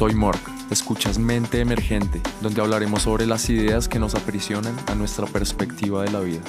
Soy Mork, escuchas Mente Emergente, donde hablaremos sobre las ideas que nos aprisionan a nuestra perspectiva de la vida.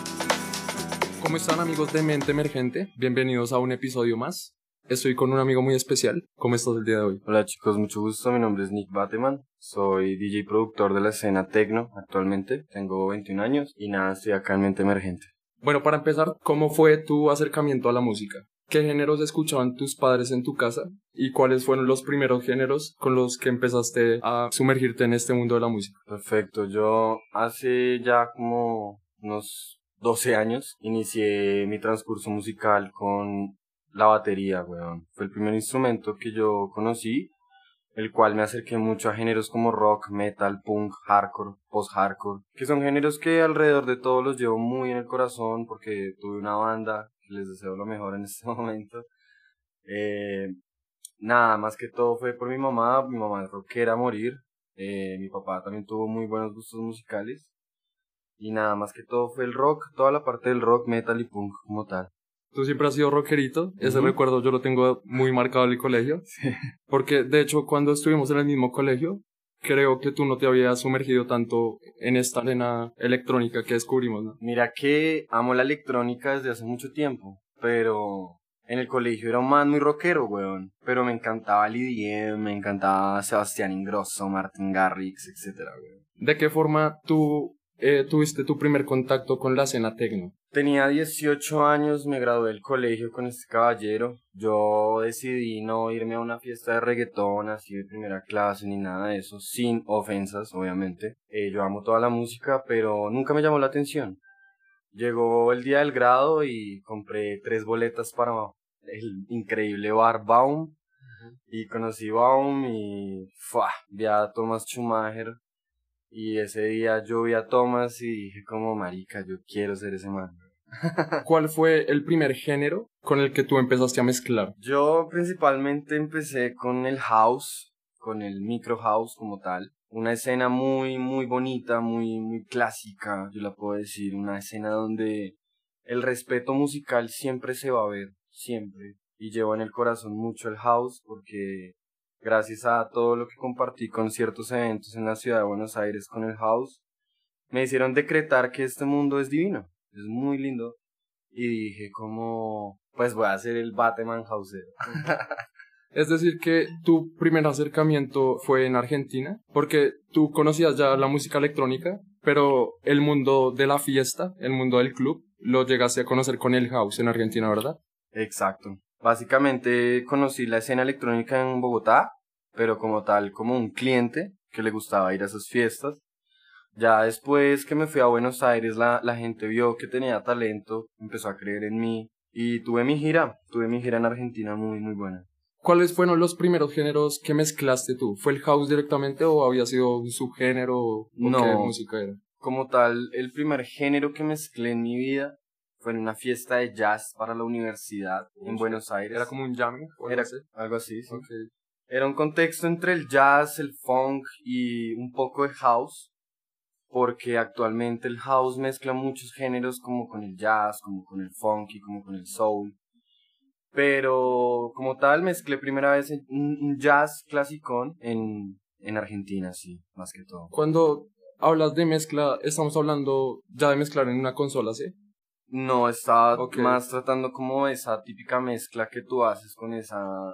¿Cómo están amigos de Mente Emergente? Bienvenidos a un episodio más. Estoy con un amigo muy especial. ¿Cómo estás el día de hoy? Hola chicos, mucho gusto. Mi nombre es Nick Bateman. Soy DJ y productor de la escena Tecno actualmente. Tengo 21 años y nada, estoy acá en Mente Emergente. Bueno, para empezar, ¿cómo fue tu acercamiento a la música? ¿Qué géneros escuchaban tus padres en tu casa? ¿Y cuáles fueron los primeros géneros con los que empezaste a sumergirte en este mundo de la música? Perfecto, yo hace ya como unos 12 años inicié mi transcurso musical con la batería, weón. Fue el primer instrumento que yo conocí, el cual me acerqué mucho a géneros como rock, metal, punk, hardcore, post-hardcore, que son géneros que alrededor de todos los llevo muy en el corazón porque tuve una banda les deseo lo mejor en este momento. Eh, nada, más que todo fue por mi mamá, mi mamá es rockera a morir, eh, mi papá también tuvo muy buenos gustos musicales, y nada, más que todo fue el rock, toda la parte del rock, metal y punk como tal. Tú siempre has sido rockerito, ese recuerdo yo lo tengo muy marcado en el colegio, porque de hecho cuando estuvimos en el mismo colegio, creo que tú no te habías sumergido tanto en esta arena electrónica que descubrimos, ¿no? Mira que amo la electrónica desde hace mucho tiempo, pero en el colegio era un man muy rockero, weón. Pero me encantaba el me encantaba Sebastián Ingrosso, Martin Garrix, etcétera, weón. ¿De qué forma tú eh, tuviste tu primer contacto con la escena tecno? Tenía 18 años, me gradué del colegio con este caballero. Yo decidí no irme a una fiesta de reggaetón así de primera clase ni nada de eso, sin ofensas, obviamente. Eh, yo amo toda la música, pero nunca me llamó la atención. Llegó el día del grado y compré tres boletas para el increíble bar Baum. Y conocí Baum y vi a Thomas Schumacher y ese día yo vi a Thomas y dije como, marica, yo quiero ser ese man. ¿Cuál fue el primer género con el que tú empezaste a mezclar? Yo principalmente empecé con el house, con el micro house como tal. Una escena muy, muy bonita, muy, muy clásica, yo la puedo decir. Una escena donde el respeto musical siempre se va a ver, siempre. Y llevo en el corazón mucho el house porque gracias a todo lo que compartí con ciertos eventos en la ciudad de Buenos Aires con el house, me hicieron decretar que este mundo es divino, es muy lindo. Y dije como, pues voy a hacer el Batman Houser. Es decir, que tu primer acercamiento fue en Argentina, porque tú conocías ya la música electrónica, pero el mundo de la fiesta, el mundo del club, lo llegaste a conocer con el house en Argentina, ¿verdad? Exacto. Básicamente conocí la escena electrónica en Bogotá, pero como tal, como un cliente que le gustaba ir a esas fiestas. Ya después que me fui a Buenos Aires, la, la gente vio que tenía talento, empezó a creer en mí y tuve mi gira, tuve mi gira en Argentina muy, muy buena. ¿Cuáles fueron los primeros géneros que mezclaste tú? ¿Fue el house directamente o había sido un subgénero o no, qué música era? Como tal, el primer género que mezclé en mi vida fue en una fiesta de jazz para la universidad en Buenos Aires. ¿Era como un jamming? Era algo así, sí. Era un contexto entre el jazz, el funk y un poco de house, porque actualmente el house mezcla muchos géneros como con el jazz, como con el funk y como con el soul. Pero como tal mezclé primera vez un, jazz clasicón en, en Argentina, sí, más que todo. Cuando hablas de mezcla, estamos hablando ya de mezclar en una consola, ¿sí? No, estaba más tratando como esa típica mezcla que tú haces con esa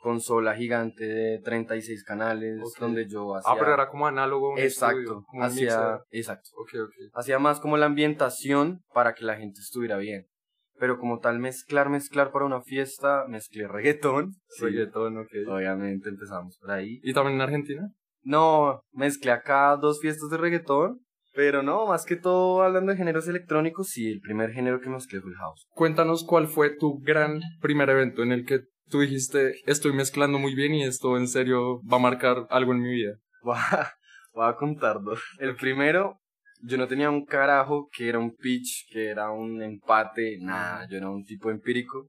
consola gigante de 36 canales donde yo hacía... Ah, pero era como análogo. exacto, hacía, exacto. Hacía más como la ambientación para que la gente estuviera bien. Pero como tal mezclar, mezclar para una fiesta, mezclé reggaetón. Reggaetón, ok. Obviamente empezamos por ahí. ¿Y también en Argentina? No, mezclé acá dos fiestas de reggaetón pero no, más que todo hablando de géneros electrónicos, sí, el primer género que mezclé fue el house. Cuéntanos cuál fue tu gran primer evento en el que tú dijiste, estoy mezclando muy bien y esto en serio va a marcar algo en mi vida. Voy a, contar dos. El primero, yo no tenía un carajo que era un pitch, que era un empate, nada, yo era un tipo empírico.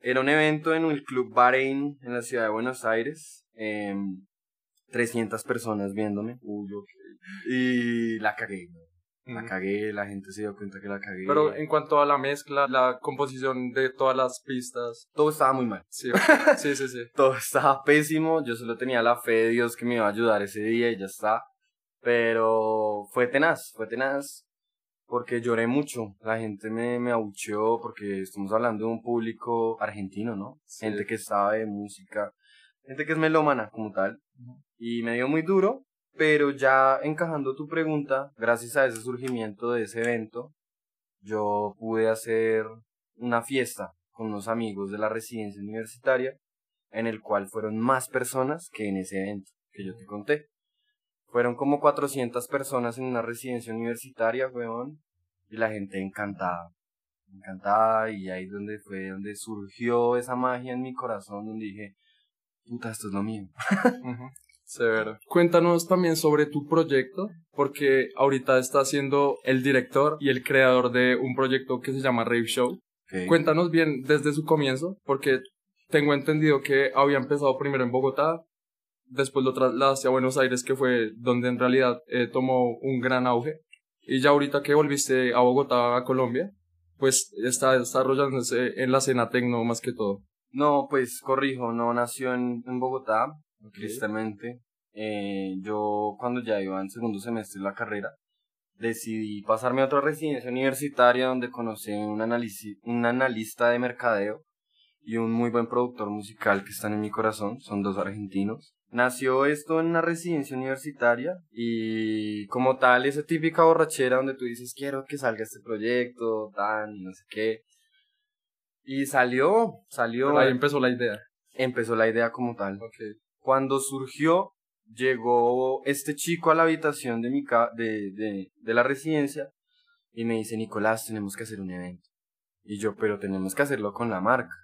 Era un evento en el Club Bahrein en la ciudad de Buenos Aires. Eh, 300 personas viéndome. Uy, Y la cagué. La cagué, la gente se dio cuenta que la cagué. Pero en cuanto a la mezcla, la composición de todas las pistas. Todo estaba muy mal. Sí, sí, sí, sí. Todo estaba pésimo. Yo solo tenía la fe de Dios que me iba a ayudar ese día y ya está. Pero fue tenaz, fue tenaz. Porque lloré mucho. La gente me, me abucheó porque estamos hablando de un público argentino, ¿no? Gente que sabe música. Gente que es melómana como tal. Y me dio muy duro pero ya encajando tu pregunta, gracias a ese surgimiento de ese evento, yo pude hacer una fiesta con unos amigos de la residencia universitaria, en el cual fueron más personas que en ese evento que yo te conté. Fueron como 400 personas en una residencia universitaria, weón, y la gente encantada, encantada, y ahí donde fue donde surgió esa magia en mi corazón, donde dije, puta, esto es lo mío. Severo. Cuéntanos también sobre tu proyecto, porque ahorita estás siendo el director y el creador de un proyecto que se llama Rave Show. Cuéntanos bien desde su comienzo, porque tengo entendido que había empezado primero en Bogotá, después lo trasladaste a Buenos Aires, que fue donde en realidad eh, tomó un gran auge. Y ya ahorita que volviste a Bogotá, a Colombia, pues está desarrollándose en la escena tecno más que todo. No, pues corrijo, no nació en, en Bogotá, tristemente. Eh, yo cuando ya iba en segundo semestre de la carrera, decidí pasarme a otra residencia universitaria donde conocí un, un analista de mercadeo y un muy buen productor musical que están en mi corazón, son dos argentinos. Nació esto en una residencia universitaria y como tal esa típica borrachera donde tú dices quiero que salga este proyecto, tan y no sé qué. Y salió, salió. ahí empezó la idea. Empezó la idea como tal. Cuando surgió, llegó este chico a la habitación de, mi de, de, de la residencia y me dice, Nicolás, tenemos que hacer un evento. Y yo, pero tenemos que hacerlo con la marca.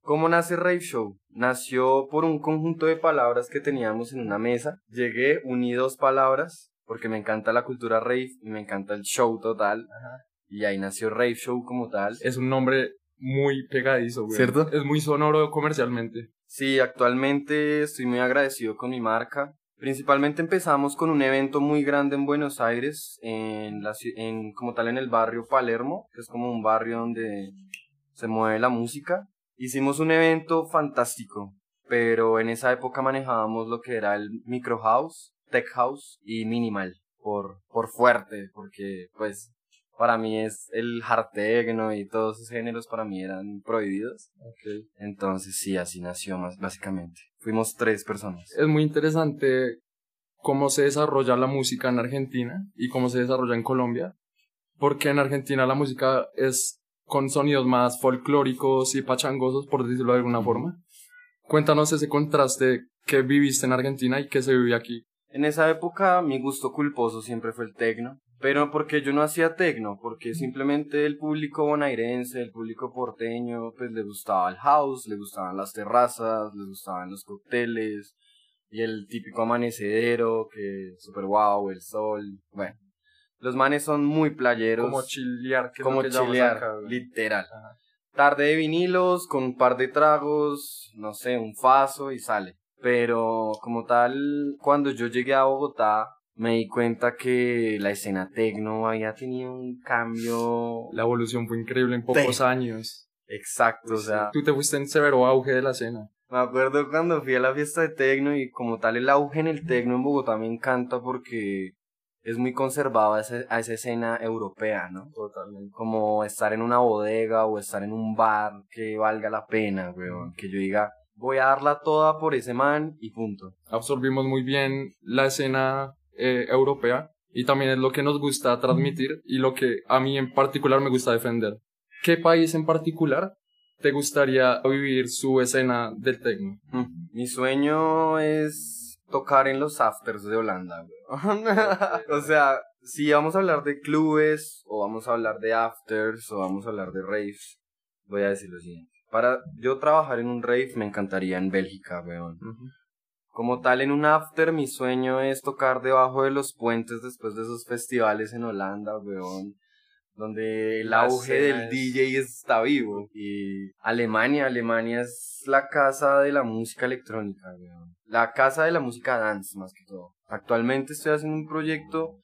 ¿Cómo nace Rave Show? Nació por un conjunto de palabras que teníamos en una mesa. Llegué, uní dos palabras, porque me encanta la cultura rave y me encanta el show total. Y ahí nació Rave Show como tal. Es un nombre muy pegadizo, güey. ¿Cierto? Es muy sonoro comercialmente. Sí, actualmente estoy muy agradecido con mi marca. Principalmente empezamos con un evento muy grande en Buenos Aires, en, la, en como tal en el barrio Palermo, que es como un barrio donde se mueve la música. Hicimos un evento fantástico, pero en esa época manejábamos lo que era el micro house, tech house y minimal, por, por fuerte, porque pues para mí es el hard techno y todos esos géneros para mí eran prohibidos. Okay. Entonces sí, así nació más básicamente. Fuimos tres personas. Es muy interesante cómo se desarrolla la música en Argentina y cómo se desarrolla en Colombia, porque en Argentina la música es con sonidos más folclóricos y pachangosos, por decirlo de alguna forma. Cuéntanos ese contraste que viviste en Argentina y que se vive aquí. En esa época mi gusto culposo siempre fue el techno. Pero porque yo no hacía tecno, porque simplemente el público bonairense, el público porteño, pues le gustaba el house, le gustaban las terrazas, le gustaban los cócteles y el típico amanecedero, que super guau, el sol, bueno. Los manes son muy playeros. Como chilear, que como chilear, literal. Tarde de vinilos, con un par de tragos, no sé, un faso y sale. Pero como tal, cuando yo llegué a Bogotá, me di cuenta que la escena tecno había tenido un cambio. La evolución fue increíble en pocos años. Exacto, o sea. Tú te fuiste en severo auge de la escena. Me acuerdo cuando fui a la fiesta de tecno y como tal el auge en el tecno en Bogotá me encanta porque es muy conservado a, a esa escena europea, ¿no? Totalmente. Como estar en una bodega o estar en un bar que valga la pena, weón. Que yo diga, voy a darla toda por ese man y punto. Absorbimos muy bien la escena eh, europea y también es lo que nos gusta transmitir y lo que a mí en particular me gusta defender. ¿Qué país en particular te gustaría vivir su escena del techno? Mm, mi sueño es tocar en los afters de Holanda. o sea, si vamos a hablar de clubes o vamos a hablar de afters o vamos a hablar de raves, voy a decir lo siguiente. Para yo trabajar en un rave me encantaría en Bélgica, weón. Como tal, en un after, mi sueño es tocar debajo de los puentes después de esos festivales en Holanda, weón. Donde el auge del DJ está vivo. Y Alemania, Alemania es la casa de la música electrónica, weón. La casa de la música dance, más que todo. Actualmente estoy haciendo un proyecto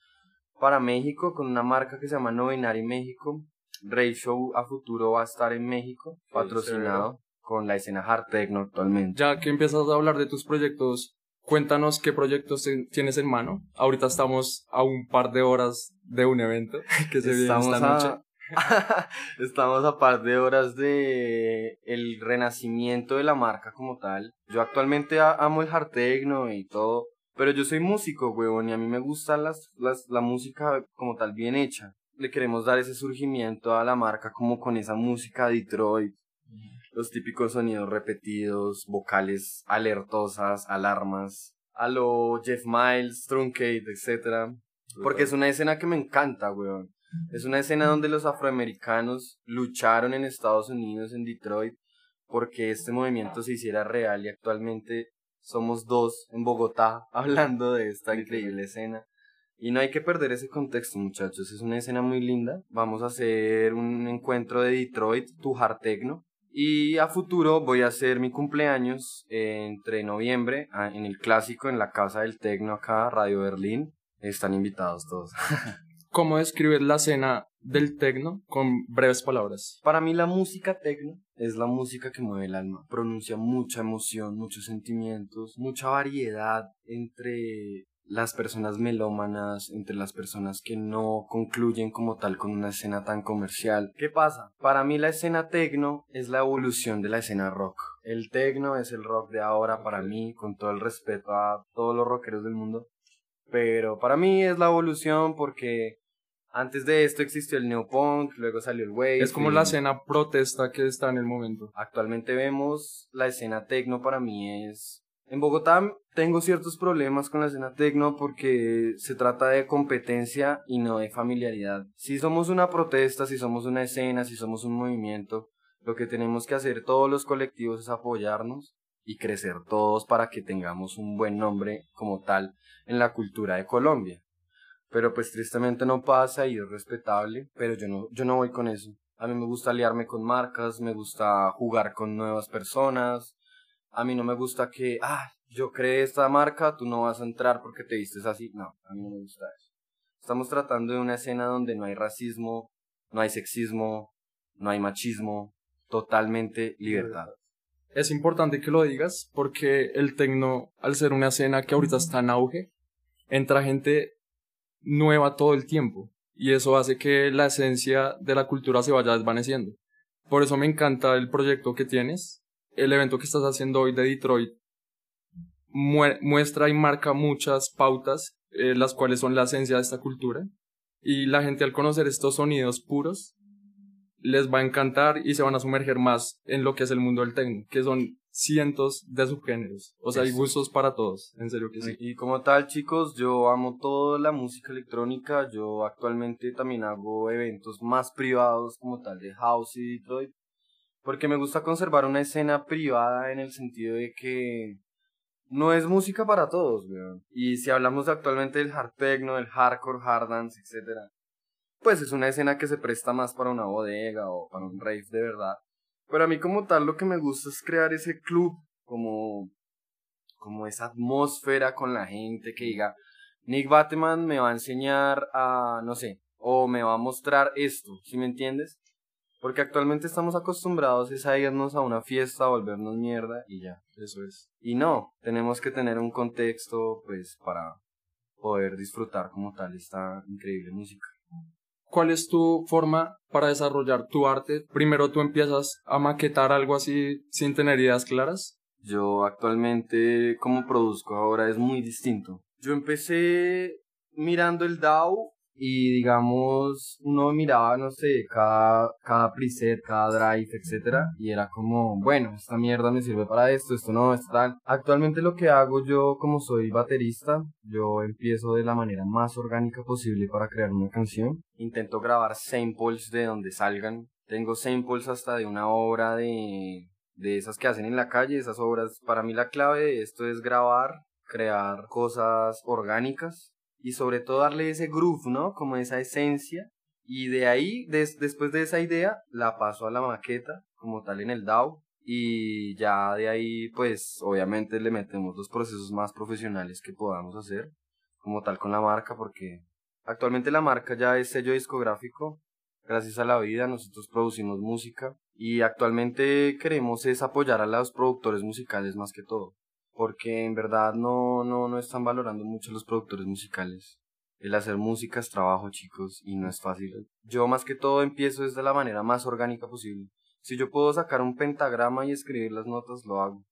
para México con una marca que se llama Novenari México. Rave Show a futuro va a estar en México, patrocinado con la escena hard techno actualmente. Ya que empiezas a hablar de tus proyectos, cuéntanos qué proyectos tienes en mano. Ahorita estamos a un par de horas de un evento que se viene esta noche. Estamos a par de horas de el renacimiento de la marca como tal. Yo actualmente amo el hard techno y todo, pero yo soy músico, weón, y a mí me gusta las, las, la música como tal bien hecha. Le queremos dar ese surgimiento a la marca como con esa música Detroit, los típicos sonidos repetidos, vocales alertosas, alarmas, a lo Jeff Miles, Truncate, etc. Porque es una escena que me encanta, weón. Es una escena donde los afroamericanos lucharon en Estados Unidos, en Detroit, porque este movimiento se hiciera real y actualmente somos dos en Bogotá hablando de esta increíble escena. Y no hay que perder ese contexto, muchachos. Es una escena muy linda. Vamos a hacer un encuentro de Detroit, tu hard techno. Y a futuro voy a hacer mi cumpleaños entre noviembre en el clásico en la casa del techno acá, Radio Berlín. Están invitados todos. ¿Cómo describes la escena del tecno con breves palabras? Para mí la música tecno es la música que mueve el alma. Pronuncia mucha emoción, muchos sentimientos, mucha variedad entre las personas melómanas, entre las personas que no concluyen como tal con una escena tan comercial. ¿Qué pasa? Para mí la escena tecno es la evolución de la escena rock. El tecno es el rock de ahora para mí, con todo el respeto a todos los rockeros del mundo. Pero para mí es la evolución porque antes de esto existió el neopunk, luego salió el wave. Es como la escena protesta que está en el momento. Actualmente vemos la escena tecno para mí es... En Bogotá tengo ciertos problemas con la escena tecno porque se trata de competencia y no de familiaridad. Si somos una protesta, si somos una escena, si somos un movimiento, lo que tenemos que hacer todos los colectivos es apoyarnos y crecer todos para que tengamos un buen nombre como tal en la cultura de Colombia. Pero pues tristemente no pasa y es respetable, pero yo no, yo no voy con eso. A mí me gusta aliarme con marcas, me gusta jugar con nuevas personas. A mí no me gusta que, ah, yo creé esta marca, tú no vas a entrar porque te vistes así. No, a mí no me gusta eso. Estamos tratando de una escena donde no hay racismo, no hay sexismo, no hay machismo, totalmente libertad. Es importante que lo digas porque el tecno, al ser una escena que ahorita está en auge, entra gente nueva todo el tiempo y eso hace que la esencia de la cultura se vaya desvaneciendo. Por eso me encanta el proyecto que tienes, el evento que estás haciendo hoy de Detroit muestra y marca muchas pautas, eh, las cuales son la esencia de esta cultura, y la gente al conocer estos sonidos puros les va a encantar y se van a sumerger más en lo que es el mundo del techno, que son cientos de subgéneros. O sea, hay gustos para todos, en serio que sí. Y como tal, chicos, yo amo toda la música electrónica. Yo actualmente también hago eventos más privados como tal de House y Detroit. Porque me gusta conservar una escena privada en el sentido de que no es música para todos. Y si hablamos actualmente del hard techno, del hardcore, hard dance, etc. Pues es una escena que se presta más para una bodega o para un rave de verdad. Pero a mí como tal lo que me gusta es crear ese club, como, como esa atmósfera con la gente que diga, Nick Batman me va a enseñar a, no sé, o me va a mostrar esto, ¿sí me entiendes? Porque actualmente estamos acostumbrados a irnos a una fiesta, a volvernos mierda y ya, eso es. Y no, tenemos que tener un contexto pues para poder disfrutar como tal esta increíble música. ¿Cuál es tu forma para desarrollar tu arte? Primero tú empiezas a maquetar algo así sin tener ideas claras. Yo actualmente como produzco ahora es muy distinto. Yo empecé mirando el DAO y digamos uno miraba no sé cada cada preset cada drive etcétera y era como bueno esta mierda me sirve para esto esto no esto tal actualmente lo que hago yo como soy baterista yo empiezo de la manera más orgánica posible para crear una canción. Intento grabar samples de donde salgan. Tengo samples hasta de una obra de de esas que hacen en la calle. Esas obras para mí la clave de esto es grabar crear cosas orgánicas y sobre todo darle ese groove, ¿no? Como esa esencia. Y de ahí, después de esa idea, la paso a la maqueta, como tal en el DAO. Y ya de ahí, pues, obviamente le metemos los procesos más profesionales que podamos hacer, como tal con la marca, porque Actualmente la marca ya es sello discográfico. Gracias a la vida nosotros producimos música y actualmente queremos es apoyar a los productores musicales más que todo, porque en verdad no no no están valorando mucho los productores musicales. El hacer música es trabajo, chicos, y no es fácil. Yo más que todo empiezo desde la manera más orgánica posible. Si yo puedo sacar un pentagrama y escribir las notas, lo hago.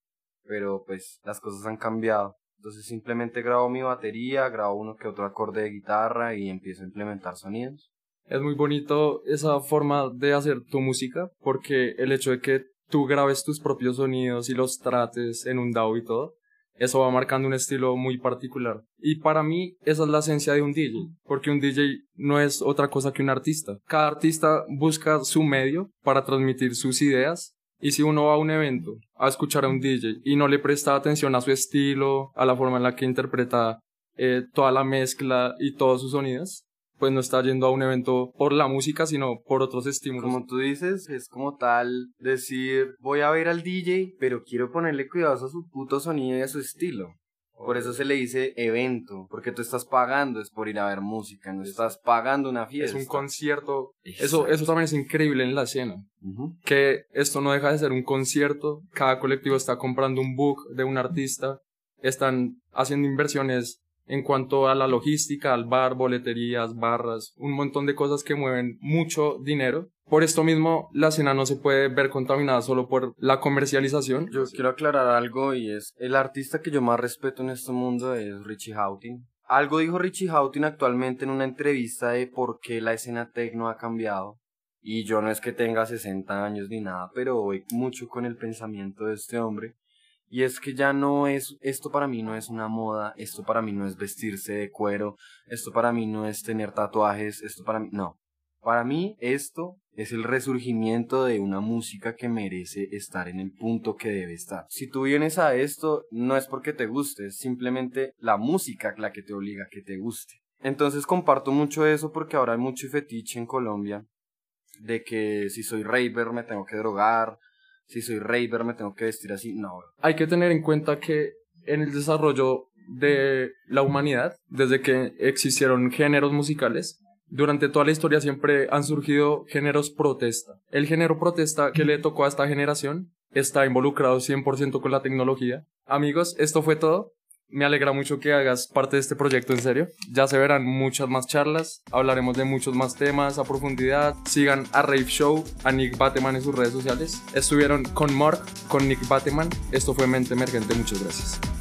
Pero pues las cosas han cambiado. Entonces simplemente grabo mi batería, grabo uno que otro acorde de guitarra y empiezo a implementar sonidos. Es muy bonito esa forma de hacer tu música porque el hecho de que tú grabes tus propios sonidos y los trates en un DAW y todo, eso va marcando un estilo muy particular. Y para mí esa es la esencia de un DJ, porque un DJ no es otra cosa que un artista. Cada artista busca su medio para transmitir sus ideas. Y si uno va a un evento a escuchar a un DJ y no le presta atención a su estilo, a la forma en la que interpreta eh, toda la mezcla y todos sus sonidos, pues no está yendo a un evento por la música, sino por otros estímulos. Como tú dices, es como tal decir, voy a ver al DJ, pero quiero ponerle cuidado a su puto sonido y a su estilo. Por eso se le dice evento, porque tú estás pagando es por ir a ver música, no estás pagando una fiesta. Es un concierto. Eso, eso también es increíble en la escena. Que esto no deja de ser un concierto, cada colectivo está comprando un book de un artista, están haciendo inversiones en cuanto a la logística, al bar, boleterías, barras, un montón de cosas que mueven mucho dinero. Por esto mismo, la escena no se puede ver contaminada solo por la comercialización. Yo quiero aclarar algo y es, el artista que yo más respeto en este mundo es Richie Houghton. Algo dijo Richie Houghton actualmente en una entrevista de por qué la escena techno ha cambiado. Y yo no es que tenga 60 años ni nada, pero voy mucho con el pensamiento de este hombre. Y es que ya no es, esto para mí no es una moda, esto para mí no es vestirse de cuero, esto para mí no es tener tatuajes, esto para mí, no. Para mí esto es el resurgimiento de una música que merece estar en el punto que debe estar. Si tú vienes a esto, no es porque te guste, es simplemente la música la que te obliga a que te guste. Entonces comparto mucho eso porque ahora hay mucho fetiche en Colombia de que si soy raver me tengo que drogar, si soy raver me tengo que vestir así. No. Hay que tener en cuenta que en el desarrollo de la humanidad, desde que existieron géneros musicales, durante toda la historia siempre han surgido géneros protesta. El género protesta que le tocó a esta generación está involucrado 100% con la tecnología. Amigos, esto fue todo. Me alegra mucho que hagas parte de este proyecto en serio. Ya se verán muchas más charlas, hablaremos de muchos más temas a profundidad. Sigan a Rave Show, a Nick Bateman en sus redes sociales. Estuvieron con Mark, con Nick Bateman. Esto fue Mente Emergente. Muchas gracias.